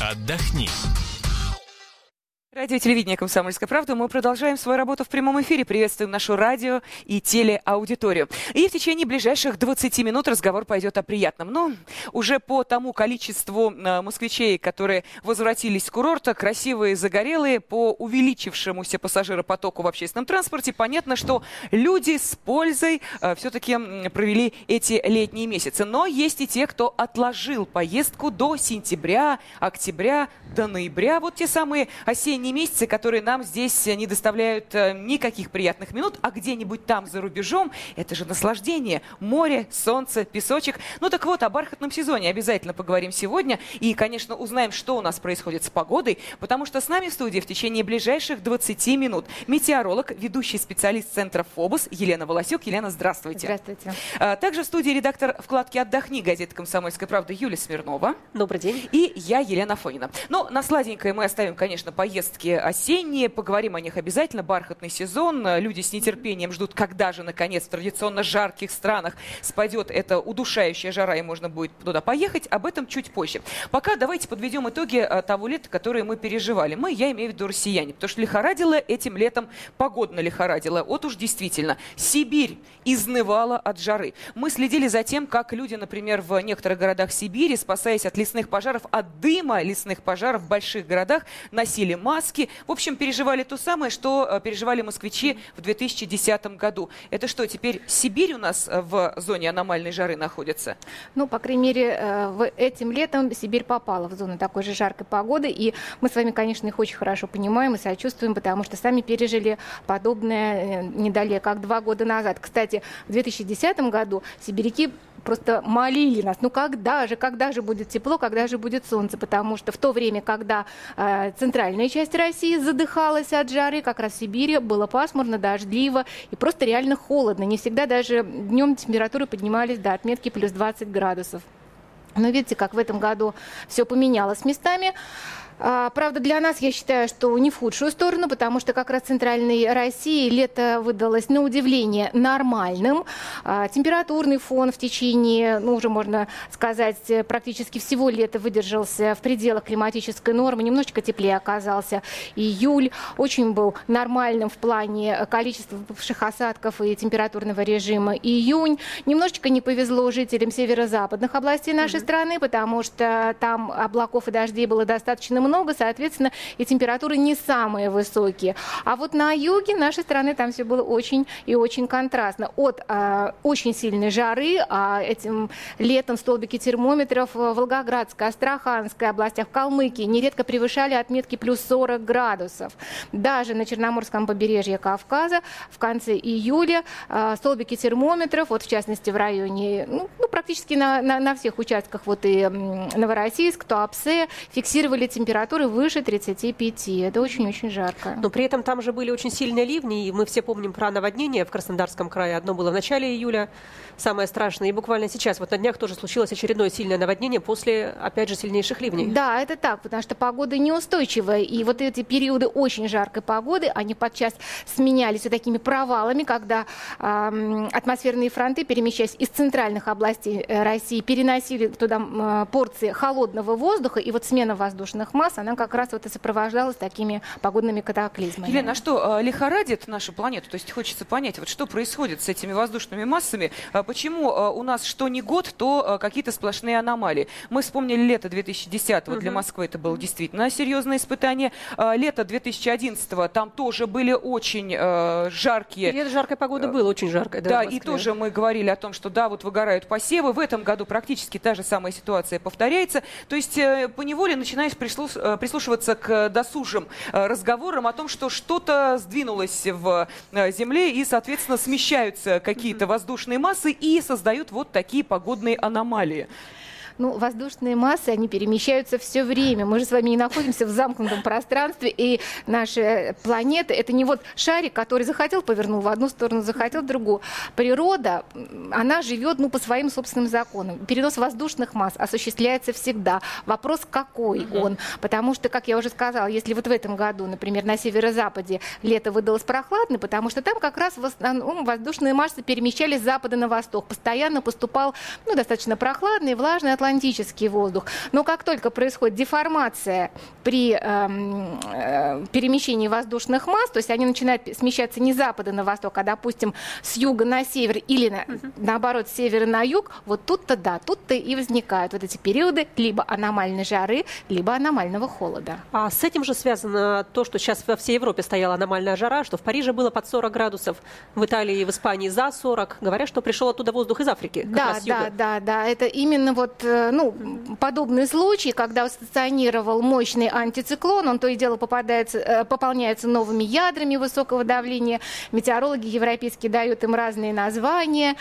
отдохни. Радио телевидение «Комсомольская правда». Мы продолжаем свою работу в прямом эфире. Приветствуем нашу радио и телеаудиторию. И в течение ближайших 20 минут разговор пойдет о приятном. Но уже по тому количеству э, москвичей, которые возвратились с курорта, красивые, загорелые, по увеличившемуся пассажиропотоку в общественном транспорте, понятно, что люди с пользой э, все-таки провели эти летние месяцы. Но есть и те, кто отложил поездку до сентября, октября, до ноября. Вот те самые осенние осенние месяцы, которые нам здесь не доставляют э, никаких приятных минут, а где-нибудь там за рубежом это же наслаждение. Море, солнце, песочек. Ну так вот, о бархатном сезоне обязательно поговорим сегодня. И, конечно, узнаем, что у нас происходит с погодой, потому что с нами в студии в течение ближайших 20 минут метеоролог, ведущий специалист Центра ФОБУС Елена Волосюк. Елена, здравствуйте. Здравствуйте. А, также в студии редактор вкладки «Отдохни» газеты «Комсомольская правда» Юлия Смирнова. Добрый день. И я, Елена Фонина. Но на сладенькое мы оставим, конечно, поездку поездки осенние, поговорим о них обязательно. Бархатный сезон, люди с нетерпением ждут, когда же, наконец, в традиционно жарких странах спадет эта удушающая жара и можно будет туда поехать. Об этом чуть позже. Пока давайте подведем итоги э, того лета, которое мы переживали. Мы, я имею в виду россияне, потому что лихорадило этим летом, погодно лихорадило. Вот уж действительно, Сибирь изнывала от жары. Мы следили за тем, как люди, например, в некоторых городах Сибири, спасаясь от лесных пожаров, от дыма лесных пожаров в больших городах, носили маски, маски. В общем, переживали то самое, что э, переживали москвичи в 2010 году. Это что, теперь Сибирь у нас э, в зоне аномальной жары находится? Ну, по крайней мере, э, этим летом Сибирь попала в зону такой же жаркой погоды. И мы с вами, конечно, их очень хорошо понимаем и сочувствуем, потому что сами пережили подобное не далее, как два года назад. Кстати, в 2010 году сибиряки просто молили нас, ну когда же, когда же будет тепло, когда же будет солнце, потому что в то время, когда э, центральная часть России задыхалась от жары, как раз в Сибири было пасмурно, дождливо и просто реально холодно. Не всегда даже днем температуры поднимались до отметки плюс 20 градусов. Но видите, как в этом году все поменялось местами. А, правда, для нас, я считаю, что не в худшую сторону, потому что как раз в центральной России лето выдалось на удивление нормальным. А, температурный фон в течение, ну, уже можно сказать, практически всего лета выдержался в пределах климатической нормы. Немножечко теплее оказался июль. Очень был нормальным в плане количества выпавших осадков и температурного режима июнь. Немножечко не повезло жителям северо-западных областей нашей mm-hmm. страны, потому что там облаков и дождей было достаточно много много, соответственно, и температуры не самые высокие. А вот на юге нашей страны там все было очень и очень контрастно. От э, очень сильной жары, а этим летом столбики термометров в Волгоградской, Астраханской областях, в Калмыкии нередко превышали отметки плюс 40 градусов. Даже на Черноморском побережье Кавказа в конце июля э, столбики термометров, вот в частности в районе, ну, ну практически на, на, на всех участках, вот и Новороссийск, Туапсе, фиксировали температуру температуры выше 35. Это очень-очень жарко. Но при этом там же были очень сильные ливни, и мы все помним про наводнение в Краснодарском крае. Одно было в начале июля, самое страшное, и буквально сейчас, вот на днях тоже случилось очередное сильное наводнение после, опять же, сильнейших ливней. Да, это так, потому что погода неустойчивая, и вот эти периоды очень жаркой погоды, они подчас сменялись вот такими провалами, когда э, атмосферные фронты, перемещаясь из центральных областей э, России, переносили туда э, порции холодного воздуха, и вот смена воздушных масс нас, она как раз вот и сопровождалась такими погодными катаклизмами. Елена, а что, э, лихорадит нашу планету? То есть хочется понять, вот что происходит с этими воздушными массами? А почему э, у нас что не год, то э, какие-то сплошные аномалии? Мы вспомнили лето 2010-го, угу. для Москвы это было действительно серьезное испытание. Лето 2011-го, там тоже были очень э, жаркие... Лето жаркая погода была, очень жаркая. Да, да и тоже мы говорили о том, что да, вот выгорают посевы. В этом году практически та же самая ситуация повторяется. То есть э, поневоле начинаешь Э, прислушиваться к досужим э, разговорам о том, что что-то сдвинулось в э, земле и, соответственно, смещаются какие-то воздушные массы и создают вот такие погодные аномалии. Ну, воздушные массы, они перемещаются все время. Мы же с вами не находимся в замкнутом пространстве, и наша планета — это не вот шарик, который захотел, повернул в одну сторону, захотел в другую. Природа, она живет ну, по своим собственным законам. Перенос воздушных масс осуществляется всегда. Вопрос, какой угу. он. Потому что, как я уже сказала, если вот в этом году, например, на северо-западе лето выдалось прохладно, потому что там как раз в основном воздушные массы перемещались с запада на восток. Постоянно поступал ну, достаточно прохладный, влажный, атлантический атлантический воздух. Но как только происходит деформация при эм, э, перемещении воздушных масс, то есть они начинают смещаться не с запада на восток, а, допустим, с юга на север или на, угу. наоборот с севера на юг, вот тут-то да, тут-то и возникают вот эти периоды либо аномальной жары, либо аномального холода. А с этим же связано то, что сейчас во всей Европе стояла аномальная жара, что в Париже было под 40 градусов, в Италии и в Испании за 40. Говорят, что пришел оттуда воздух из Африки. да, да, да, да. Это именно вот э, ну, подобный случай, когда стационировал мощный антициклон, он то и дело попадается, э, пополняется новыми ядрами высокого давления. Метеорологи европейские дают им разные названия.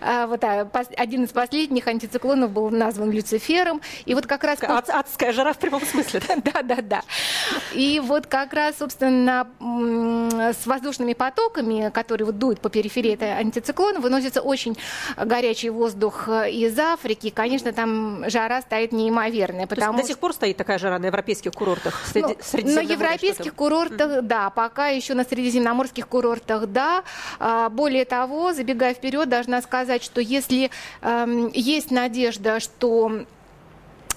А, вот а, один из последних антициклонов был назван Люцифером. И вот как раз... Ад, адская жара в прямом смысле. Да, да, да. И вот как раз, собственно, с воздушными потоками, которые вот дуют по периферии этого антициклона, выносится очень горячий воздух из Африки. Конечно, там жара стоит неимоверная. Потому... до сих пор стоит такая жара на европейских курортах? Среди, ну, на европейских курортах, mm-hmm. да. Пока еще на средиземноморских курортах, да. А, более того, забегая вперед, должна сказать, что если э, есть надежда, что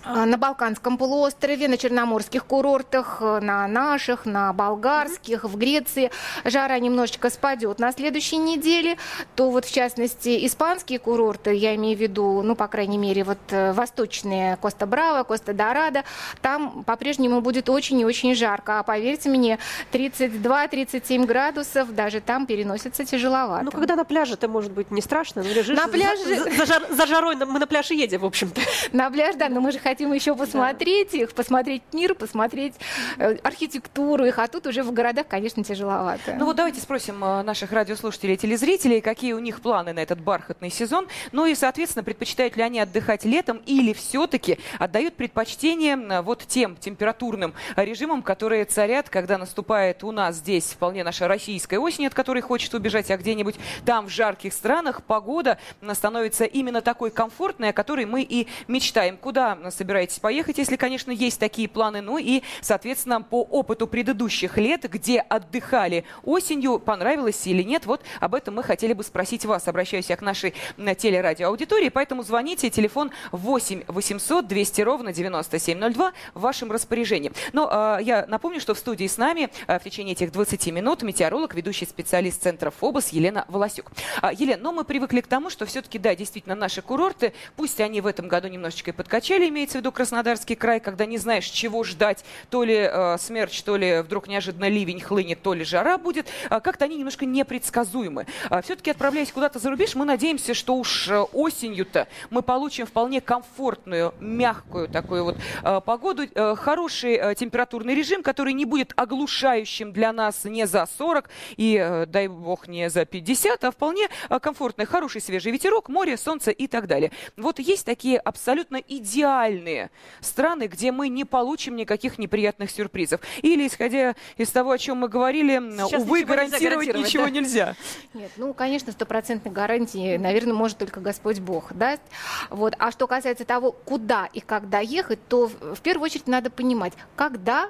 на Балканском полуострове, на черноморских курортах, э, на наших, на болгарских, в Греции жара немножечко спадет на следующей неделе, то вот в частности испанские курорты, я имею в виду, ну, по крайней мере, вот э, восточные Коста-Браво, Коста-Дорадо, там по-прежнему будет очень и очень жарко, а поверьте мне, 32-37 градусов даже там переносится тяжеловато. Ну, когда на пляже это может быть не страшно, ну, лежишь на пляже... за, за, жар, за жарой, мы на пляж и едем, в общем-то. На пляж, да, но мы же хотим хотим еще посмотреть да. их, посмотреть мир, посмотреть э, архитектуру их, а тут уже в городах, конечно, тяжеловато. Ну вот давайте спросим э, наших радиослушателей и телезрителей, какие у них планы на этот бархатный сезон, ну и, соответственно, предпочитают ли они отдыхать летом или все-таки отдают предпочтение э, вот тем температурным режимам, которые царят, когда наступает у нас здесь вполне наша российская осень, от которой хочется убежать, а где-нибудь там в жарких странах погода становится именно такой комфортной, о которой мы и мечтаем. Куда собираетесь поехать, если, конечно, есть такие планы. Ну и, соответственно, по опыту предыдущих лет, где отдыхали осенью, понравилось или нет, вот об этом мы хотели бы спросить вас. Обращаюсь я к нашей телерадиоаудитории, поэтому звоните, телефон 8 800 200 ровно 9702 в вашем распоряжении. Но э, я напомню, что в студии с нами э, в течение этих 20 минут метеоролог, ведущий специалист Центра ФОБОС Елена Волосюк. Э, Елена, но мы привыкли к тому, что все-таки, да, действительно, наши курорты, пусть они в этом году немножечко и подкачали, имеется в виду Краснодарский край, когда не знаешь, чего ждать, то ли э, смерч, то ли вдруг неожиданно ливень хлынет, то ли жара будет, э, как-то они немножко непредсказуемы. Э, все-таки отправляясь куда-то за рубеж, мы надеемся, что уж э, осенью-то мы получим вполне комфортную, мягкую такую вот э, погоду, э, хороший э, температурный режим, который не будет оглушающим для нас не за 40 и, э, дай бог, не за 50, а вполне э, комфортный, хороший свежий ветерок, море, солнце и так далее. Вот есть такие абсолютно идеальные нейтральные страны, где мы не получим никаких неприятных сюрпризов. Или, исходя из того, о чем мы говорили, Сейчас увы, гарантировать нельзя ничего да? нельзя. Нет, ну, конечно, стопроцентной гарантии, наверное, может только Господь Бог даст. Вот. А что касается того, куда и когда ехать, то в первую очередь надо понимать, когда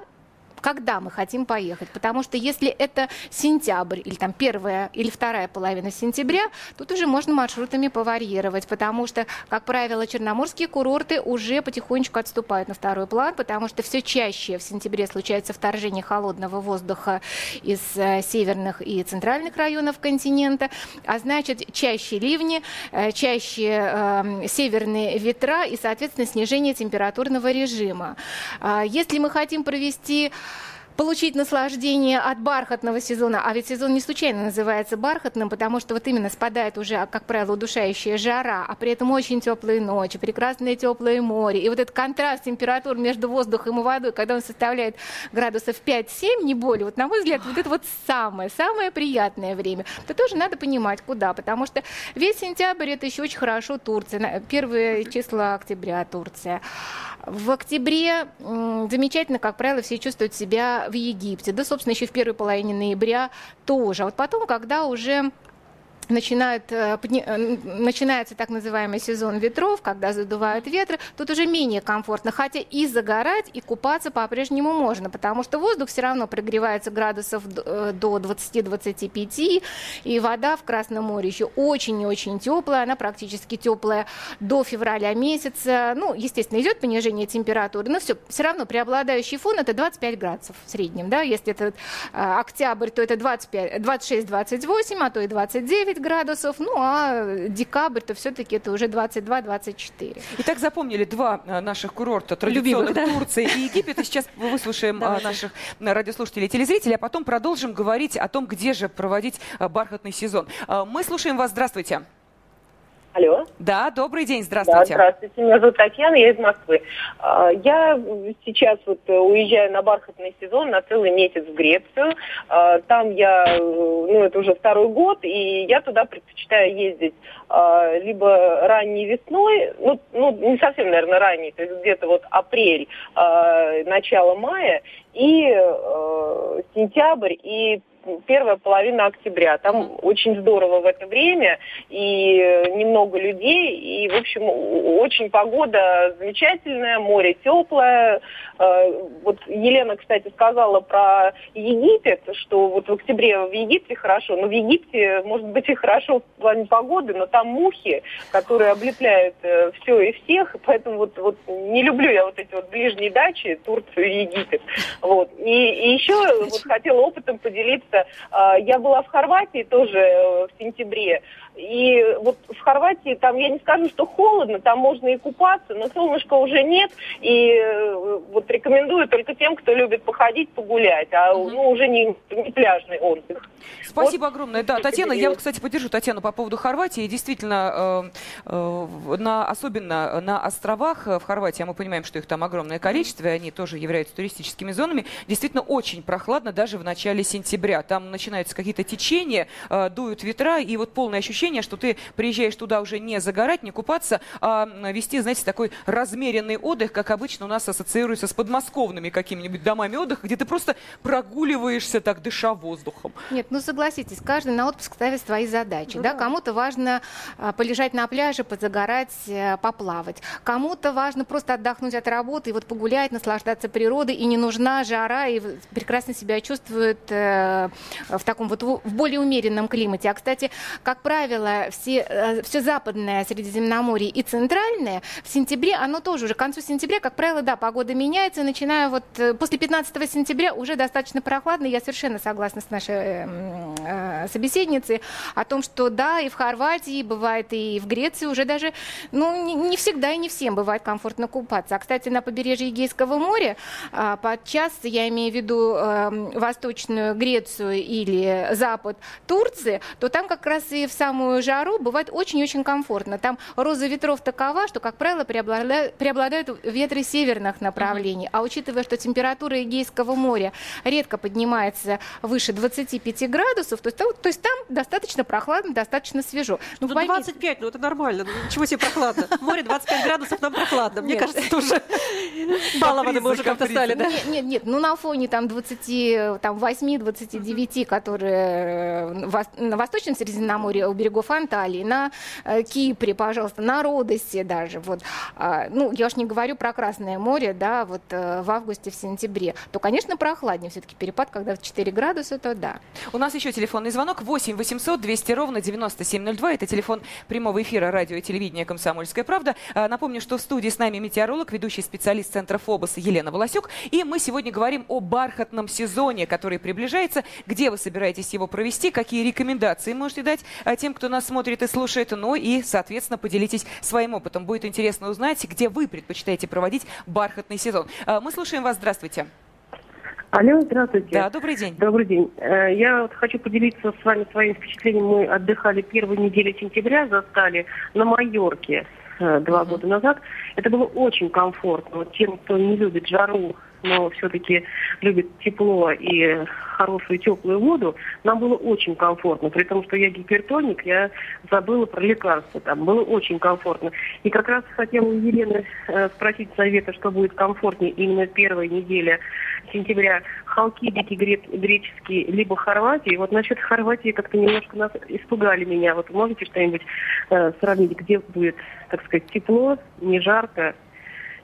когда мы хотим поехать. Потому что если это сентябрь или там первая или вторая половина сентября, тут уже можно маршрутами поварьировать, потому что, как правило, черноморские курорты уже потихонечку отступают на второй план, потому что все чаще в сентябре случается вторжение холодного воздуха из э, северных и центральных районов континента, а значит чаще ливни, э, чаще э, северные ветра и, соответственно, снижение температурного режима. Э, если мы хотим провести получить наслаждение от бархатного сезона. А ведь сезон не случайно называется бархатным, потому что вот именно спадает уже, как правило, удушающая жара, а при этом очень теплые ночи, прекрасное теплое море. И вот этот контраст температур между воздухом и водой, когда он составляет градусов 5-7, не более, вот на мой взгляд, вот это вот самое, самое приятное время. Это тоже надо понимать, куда, потому что весь сентябрь это еще очень хорошо Турция, первые числа октября Турция. В октябре замечательно, как правило, все чувствуют себя в Египте. Да, собственно, еще в первой половине ноября тоже. А вот потом, когда уже начинают, э, э, начинается так называемый сезон ветров, когда задувают ветры, тут уже менее комфортно. Хотя и загорать, и купаться по-прежнему можно, потому что воздух все равно прогревается градусов э, до 20-25, и вода в Красном море еще очень и очень теплая, она практически теплая до февраля месяца. Ну, естественно, идет понижение температуры, но все, все равно преобладающий фон это 25 градусов в среднем. Да? Если это октябрь, то это 26-28, а то и 29 30 градусов, ну а декабрь, то все-таки это уже 22-24. Итак, запомнили два э, наших курорта, традиционных Любимых, да? Турция и Египет. И сейчас выслушаем э, Давайте. наших э, радиослушателей и телезрителей, а потом продолжим говорить о том, где же проводить бархатный сезон. Мы слушаем вас. Здравствуйте. Алло. Да, добрый день, здравствуйте. Да, здравствуйте, меня зовут Татьяна, я из Москвы. А, я сейчас вот э, уезжаю на бархатный сезон на целый месяц в Грецию. А, там я, э, ну это уже второй год, и я туда предпочитаю ездить а, либо ранней весной, ну, ну не совсем, наверное, ранней, то есть где-то вот апрель, начало мая, и э, сентябрь, и первая половина октября. Там очень здорово в это время, и немного людей, и, в общем, очень погода замечательная, море теплое. Э, вот Елена, кстати, сказала про Египет, что вот в октябре в Египте хорошо, но в Египте, может быть, и хорошо в плане погоды, но там мухи, которые облепляют э, все и всех, поэтому вот, вот не люблю я вот эти вот ближние дачи, Турцию и Египет. Вот. И, и еще вот хотела опытом поделиться. А, я была в Хорватии тоже э, в сентябре. И вот в Хорватии там, я не скажу, что холодно, там можно и купаться, но солнышка уже нет. И э, вот рекомендую только тем, кто любит походить, погулять, а ну, уже не, не пляжный отдых. Спасибо вот. огромное. Да, Татьяна, я вот, кстати, поддержу Татьяну по поводу Хорватии. Действительно, э, э, на, особенно на островах в Хорватии, а мы понимаем, что их там огромное количество, и они тоже являются туристическими зонами, действительно очень прохладно даже в начале сентября. Там начинаются какие-то течения, дуют ветра, и вот полное ощущение ощущение, что ты приезжаешь туда уже не загорать, не купаться, а вести, знаете, такой размеренный отдых, как обычно у нас ассоциируется с подмосковными какими-нибудь домами отдыха, где ты просто прогуливаешься так, дыша воздухом. Нет, ну согласитесь, каждый на отпуск ставит свои задачи. Ну, да? Да. Кому-то важно а, полежать на пляже, позагорать, а, поплавать. Кому-то важно просто отдохнуть от работы и вот погулять, наслаждаться природой, и не нужна жара, и прекрасно себя чувствует э, в таком вот в более умеренном климате. А, кстати, как правило, правило, все, э, все западное Средиземноморье и центральное в сентябре, оно тоже уже к концу сентября, как правило, да, погода меняется, начиная вот э, после 15 сентября уже достаточно прохладно. Я совершенно согласна с нашей э, собеседницей о том, что да, и в Хорватии, бывает и в Греции уже даже, ну, не, не всегда и не всем бывает комфортно купаться. А, кстати, на побережье Егейского моря э, подчас, я имею в виду э, Восточную Грецию или Запад Турции, то там как раз и в самую самую жару бывает очень-очень комфортно. Там роза ветров такова, что, как правило, преобладают, преобладают ветры северных направлений. А учитывая, что температура Эгейского моря редко поднимается выше 25 градусов, то есть, то есть там достаточно прохладно, достаточно свежо. Ну, ну 25, ну это нормально. Ну, ничего себе прохладно. Море 25 градусов, нам прохладно. Мне кажется, это уже балованы мы уже как-то стали, да? Нет, нет, нет, ну на фоне там 20, там 8-29, которые на Восточном Средиземноморье у берегов берегов Анталии, на э, Кипре, пожалуйста, на Родосе даже. Вот. А, ну, я уж не говорю про Красное море, да, вот э, в августе, в сентябре. То, конечно, прохладнее все-таки перепад, когда в 4 градуса, то да. У нас еще телефонный звонок 8 800 200 ровно 9702. Это телефон прямого эфира радио и телевидения «Комсомольская правда». А, напомню, что в студии с нами метеоролог, ведущий специалист Центра ФОБОС Елена Волосюк. И мы сегодня говорим о бархатном сезоне, который приближается. Где вы собираетесь его провести? Какие рекомендации можете дать а, тем, кто нас смотрит и слушает, ну и, соответственно, поделитесь своим опытом. Будет интересно узнать, где вы предпочитаете проводить бархатный сезон. А, мы слушаем вас. Здравствуйте. Алло, здравствуйте. Да, добрый день. Добрый день. Э, я вот хочу поделиться с вами своим впечатлением. Мы отдыхали первую неделю сентября, застали на Майорке э, два года назад. Это было очень комфортно. Вот тем, кто не любит жару, но все-таки любит тепло и хорошую теплую воду, нам было очень комфортно. При том, что я гипертоник, я забыла про лекарства. Там было очень комфортно. И как раз хотела у Елены э, спросить совета, что будет комфортнее именно первая неделя сентября Халкидики греческие, либо Хорватии. Вот насчет Хорватии как-то немножко нас испугали меня. Вот можете что-нибудь э, сравнить, где будет, так сказать, тепло, не жарко,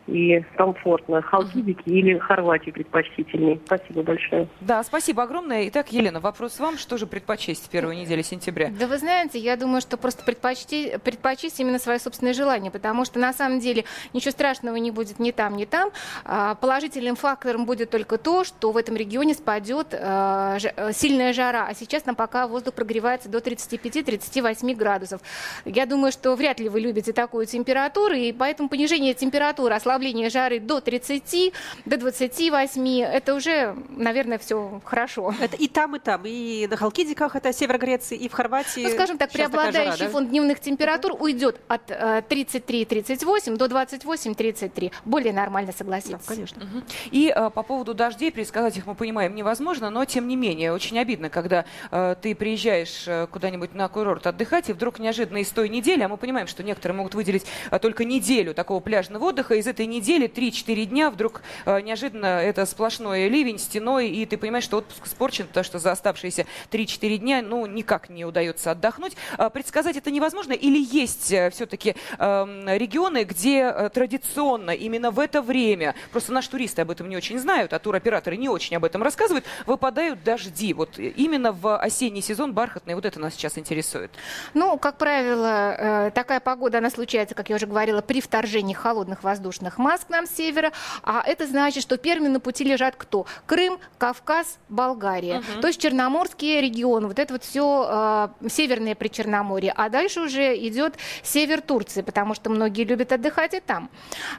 и комфортно. Халкидики или Хорватию предпочтительнее. Спасибо большое. Да, спасибо огромное. Итак, Елена, вопрос вам. Что же предпочесть в первую неделю сентября? Да вы знаете, я думаю, что просто предпочти, предпочесть именно свое собственное желание, потому что на самом деле ничего страшного не будет ни там, ни там. А, положительным фактором будет только то, что в этом регионе спадет а, э, сильная жара, а сейчас нам пока воздух прогревается до 35-38 градусов. Я думаю, что вряд ли вы любите такую температуру, и поэтому понижение температуры, ослабление жары до 30, до 28, это уже, наверное, все хорошо. Это и там, и там, и на Халкидиках, это север Греции, и в Хорватии. Ну, скажем так, преобладающий жара, да? фонд дневных температур уйдет от 33-38 э, до 28-33. Более нормально, согласитесь. Да, конечно. Угу. И э, по поводу дождей, предсказать их мы понимаем невозможно, но тем не менее, очень обидно, когда э, ты приезжаешь э, куда-нибудь на курорт отдыхать, и вдруг неожиданно из той недели, а мы понимаем, что некоторые могут выделить э, только неделю такого пляжного отдыха, из этой этой недели 3-4 дня вдруг э, неожиданно это сплошной ливень стеной, и ты понимаешь, что отпуск испорчен, потому что за оставшиеся 3-4 дня ну, никак не удается отдохнуть. А предсказать это невозможно? Или есть э, все-таки э, регионы, где э, традиционно именно в это время, просто наши туристы об этом не очень знают, а туроператоры не очень об этом рассказывают, выпадают дожди. Вот именно в осенний сезон бархатный, вот это нас сейчас интересует. Ну, как правило, такая погода, она случается, как я уже говорила, при вторжении холодных воздушных воздушных масс к нам с севера, а это значит, что первыми на пути лежат кто? Крым, Кавказ, Болгария. Угу. То есть Черноморский регион, вот это вот все э, северное Причерноморье. А дальше уже идет север Турции, потому что многие любят отдыхать и там.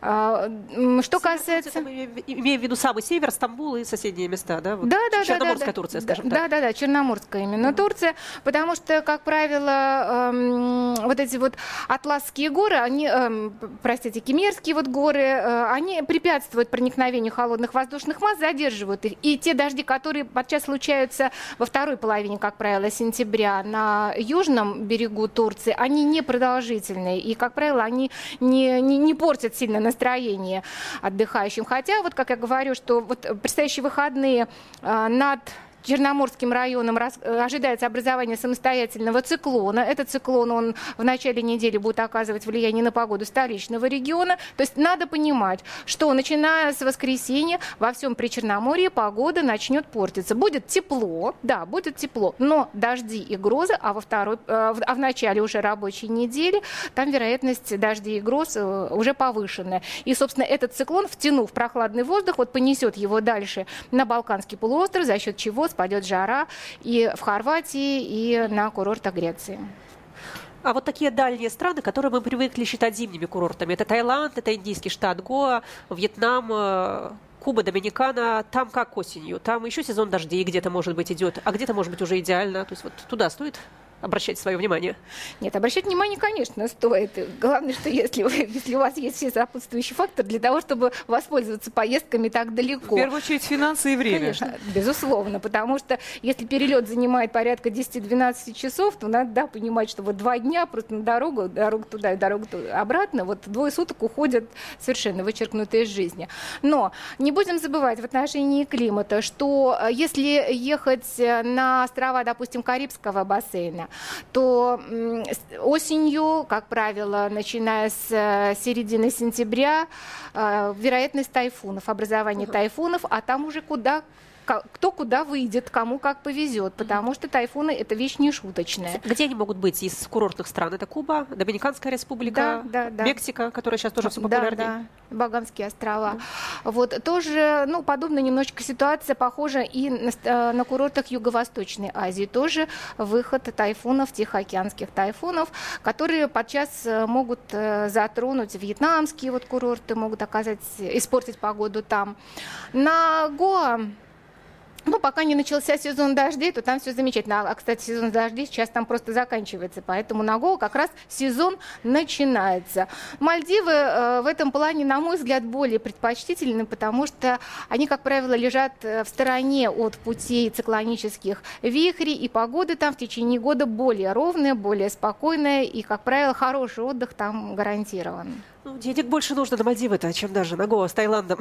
Э, что север касается... Турции, имея в виду самый север, Стамбул и соседние места, да? Вот да, да, Черноморская да, Турция, скажем да, так. Да, да, да, Черноморская именно угу. Турция, потому что, как правило, э, вот эти вот атласские горы, они, э, простите, кемерские вот горы, Э, они препятствуют проникновению холодных воздушных масс, задерживают их. И те дожди, которые подчас случаются во второй половине, как правило, сентября на южном берегу Турции, они непродолжительные. И, как правило, они не, не, не портят сильно настроение отдыхающим. Хотя, вот как я говорю, что вот предстоящие выходные э, над Черноморским районом э, ожидается образование самостоятельного циклона. Этот циклон, он в начале недели будет оказывать влияние на погоду столичного региона. То есть надо понимать, что начиная с воскресенья во всем Причерноморье погода начнет портиться. Будет тепло, да, будет тепло, но дожди и грозы, а во второй, э, а в начале уже рабочей недели там вероятность дождей и гроз э, уже повышенная. И, собственно, этот циклон, втянув прохладный воздух, вот понесет его дальше на Балканский полуостров, за счет чего спадет жара и в Хорватии, и на курортах Греции. А вот такие дальние страны, которые мы привыкли считать зимними курортами, это Таиланд, это индийский штат Гоа, Вьетнам, э, Куба, Доминикана, там как осенью? Там еще сезон дождей где-то, может быть, идет, а где-то, может быть, уже идеально. То есть вот туда стоит обращать свое внимание? Нет, обращать внимание, конечно, стоит. Главное, что если, вы, если у вас есть все сопутствующие факторы для того, чтобы воспользоваться поездками так далеко. В первую очередь финансы и время. Конечно, безусловно, потому что если перелет занимает порядка 10-12 часов, то надо да, понимать, что вот два дня просто на дорогу, дорогу туда и дорогу обратно, вот двое суток уходят совершенно вычеркнутые из жизни. Но не будем забывать в отношении климата, что э, если ехать на острова, допустим, Карибского бассейна, то осенью, как правило, начиная с э, середины сентября, э, вероятность тайфунов, образование тайфунов, а там уже куда кто куда выйдет, кому как повезет, потому что тайфуны это вещь не шуточная. Где они могут быть из курортных стран? Это Куба, Доминиканская республика, да, да, да. Мексика, которая сейчас тоже все популярнее. Да, да. Багамские острова. Mm. Вот тоже, ну, подобная немножечко ситуация похожа и на, э, на курортах Юго-Восточной Азии. Тоже выход тайфунов, тихоокеанских тайфунов, которые подчас э, могут э, затронуть вьетнамские вот курорты, могут оказать, испортить погоду там. На Гоа ну, пока не начался сезон дождей, то там все замечательно. А, кстати, сезон дождей сейчас там просто заканчивается, поэтому на Гоу как раз сезон начинается. Мальдивы э, в этом плане, на мой взгляд, более предпочтительны, потому что они, как правило, лежат э, в стороне от путей циклонических вихрей, и погода там в течение года более ровная, более спокойная, и, как правило, хороший отдых там гарантирован. Ну, денег больше нужно на Мальдивы-то, чем даже на Гоа с Таиландом.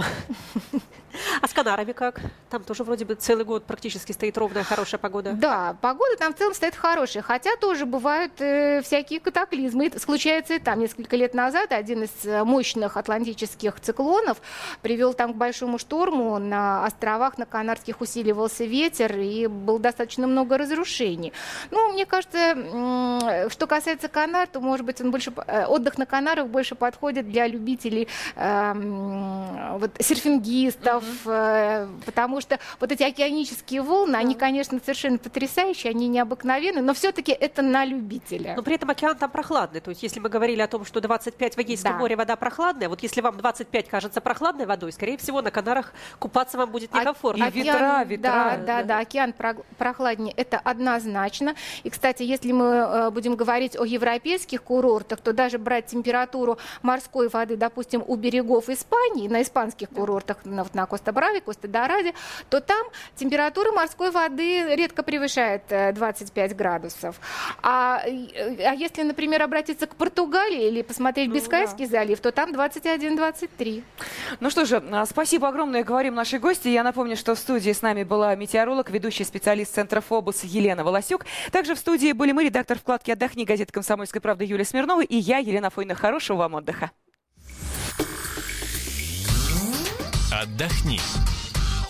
А с Канарами как? Там тоже вроде бы целый год практически стоит ровная, хорошая погода. Да, погода там в целом стоит хорошая, хотя тоже бывают э, всякие катаклизмы. Случается и там. Несколько лет назад один из э, мощных атлантических циклонов привел там к большому шторму. На островах на Канарских усиливался ветер и было достаточно много разрушений. Ну, мне кажется, что касается Канар, то, может быть, он больше, э, отдых на Канарах больше подходит для любителей э, вот, серфингистов, э, потому что вот эти океанические волны, они, конечно, совершенно потрясающие, они необыкновенные, но все-таки это на любителя. Но при этом океан там прохладный. То есть, если мы говорили о том, что 25 в Эгейском да. море вода прохладная, вот если вам 25 кажется прохладной водой, скорее всего, на Канарах купаться вам будет некомфортно. И ветра, ветра. Да, да, да, да, океан прохладнее, это однозначно. И, кстати, если мы э, будем говорить о европейских курортах, то даже брать температуру морской воды, допустим, у берегов Испании, на испанских курортах, на, на Коста-Браве, Коста-Дораде, то там температура морской воды редко превышает 25 э, градусов. А, э, а если, например, обратиться к Португалии или посмотреть ну, Бискайский да. залив, то там 21-23. Ну что же, а, спасибо огромное, говорим нашей гости. Я напомню, что в студии с нами была метеоролог, ведущий специалист Центра ФОБУС Елена Волосюк. Также в студии были мы, редактор вкладки «Отдохни» газеты «Комсомольская правда» Юлия Смирнова и я, Елена Фойна. Хорошего вам отдыха. Отдохни.